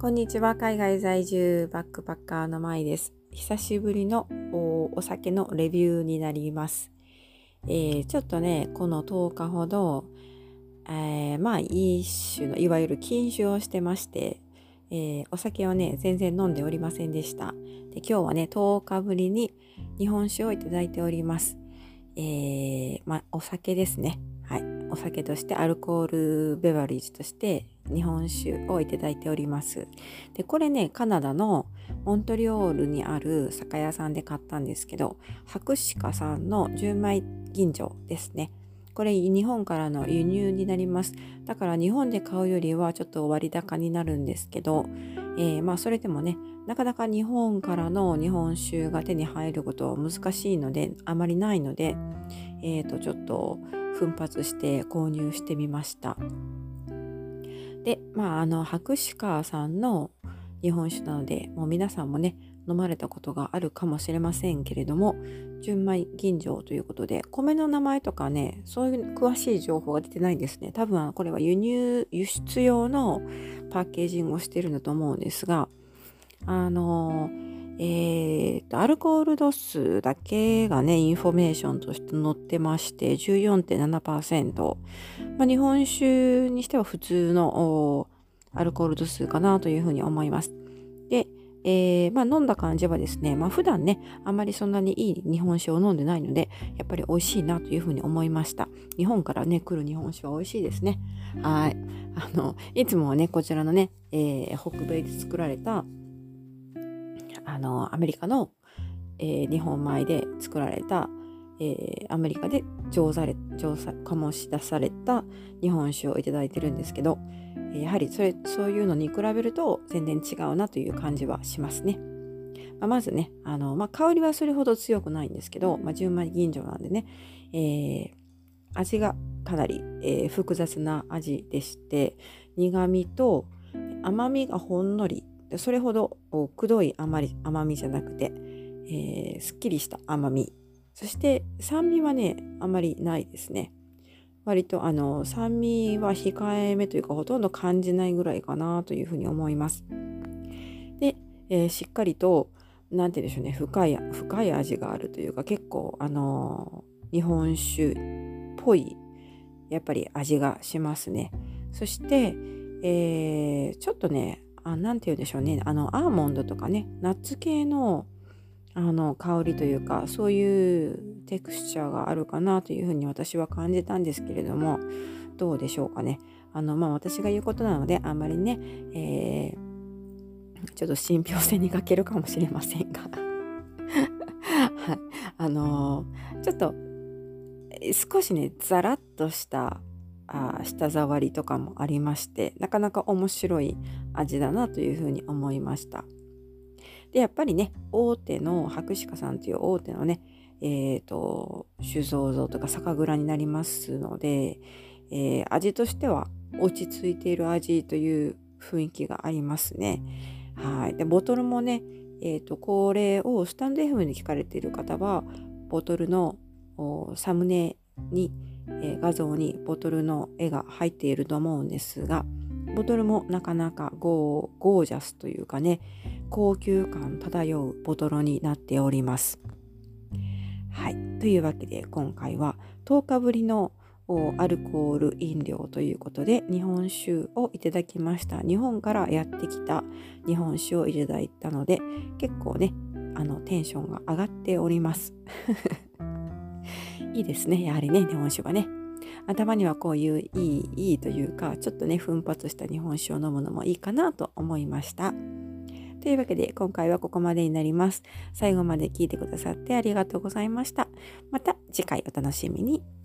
こんにちは。海外在住バックパッカーのまいです。久しぶりのお酒のレビューになります。えー、ちょっとね、この10日ほど、えー、まあ一種のいわゆる禁酒をしてまして、えー、お酒をね、全然飲んでおりませんでした。で今日はね、10日ぶりに日本酒をいただいております。えー、まあ、お酒ですね。はい。お酒としてアルコールベバリージとして日本酒をいただいております。で、これね、カナダのモントリオールにある酒屋さんで買ったんですけど、博士家さんの純米吟醸ですね。これ日本からの輸入になります。だから日本で買うよりはちょっと割高になるんですけど、えー、まあそれでもね、なかなか日本からの日本酒が手に入ることは難しいので、あまりないので、え、ー、と、ちょっと奮発して購入してみました。で、まあ、あの、博士川さんの日本酒なので、もう皆さんもね、飲まれたことがあるかもしれませんけれども、純米吟醸ということで、米の名前とかね、そういう詳しい情報が出てないんですね。多分これは輸入、輸出用のパッケージングをしてるんだと思うんですが、あのーえーと、アルコール度数だけがね、インフォメーションとして載ってまして、14.7%。まあ、日本酒にしては普通のアルコール度数かなというふうに思います。で、えー、まあ、飲んだ感じはですね、まあ、普段ね、あんまりそんなにいい日本酒を飲んでないので、やっぱり美味しいなというふうに思いました。日本からね、来る日本酒は美味しいですね。はい。あの、いつもはね、こちらのね、えー、北米で作られたあのアメリカの、えー、日本米で作られた、えー、アメリカで醸され醸さ醸し出された日本酒をいただいてるんですけどやはりそれそういうのに比べると全然違うなという感じはしますね。まあ、まずねあの、まあ、香りはそれほど強くないんですけど、まあ、純米吟醸なんでね、えー、味がかなり、えー、複雑な味でして苦味と甘みがほんのりでそれほどくどい甘り甘みじゃなくて、えー、すっきりした甘み。そして酸味はねあまりないですね。割とあの酸味は控えめというかほとんど感じないぐらいかなというふうに思います。で、えー、しっかりと何て言うんでしょうね深い深い味があるというか結構あの日本酒っぽいやっぱり味がしますね。そして、えー、ちょっとねあなんて言うんでしょうね。あのアーモンドとかねナッツ系のあの香りというかそういうテクスチャーがあるかなというふうに私は感じたんですけれどもどうでしょうかね。あのまあ私が言うことなのであんまりね、えー、ちょっと信憑性に欠けるかもしれませんが。はい。あのー、ちょっと少しねザラッとしたあ舌触りとかもありましてなかなか面白い味だなというふうに思いました。でやっぱりね大手の博士家さんという大手のねえっ、ー、と酒造像とか酒蔵になりますので、えー、味としては落ち着いている味という雰囲気がありますね。はい。でボトルもねえーと、これをスタンド FM に聞かれている方はボトルのサムネにえ画像にボトルの絵が入っていると思うんですがボトルもなかなかゴーゴージャスというかね高級感漂うボトルになっております。はい。というわけで今回は10日ぶりのアルコール飲料ということで日本酒をいただきました。日本からやってきた日本酒をいただいたので結構ねあのテンションが上がっております。いいですね。やはりね、日本酒はね。頭にはこういういい、いいというか、ちょっとね、奮発した日本酒を飲むのもいいかなと思いました。というわけで、今回はここまでになります。最後まで聞いてくださってありがとうございました。また次回お楽しみに。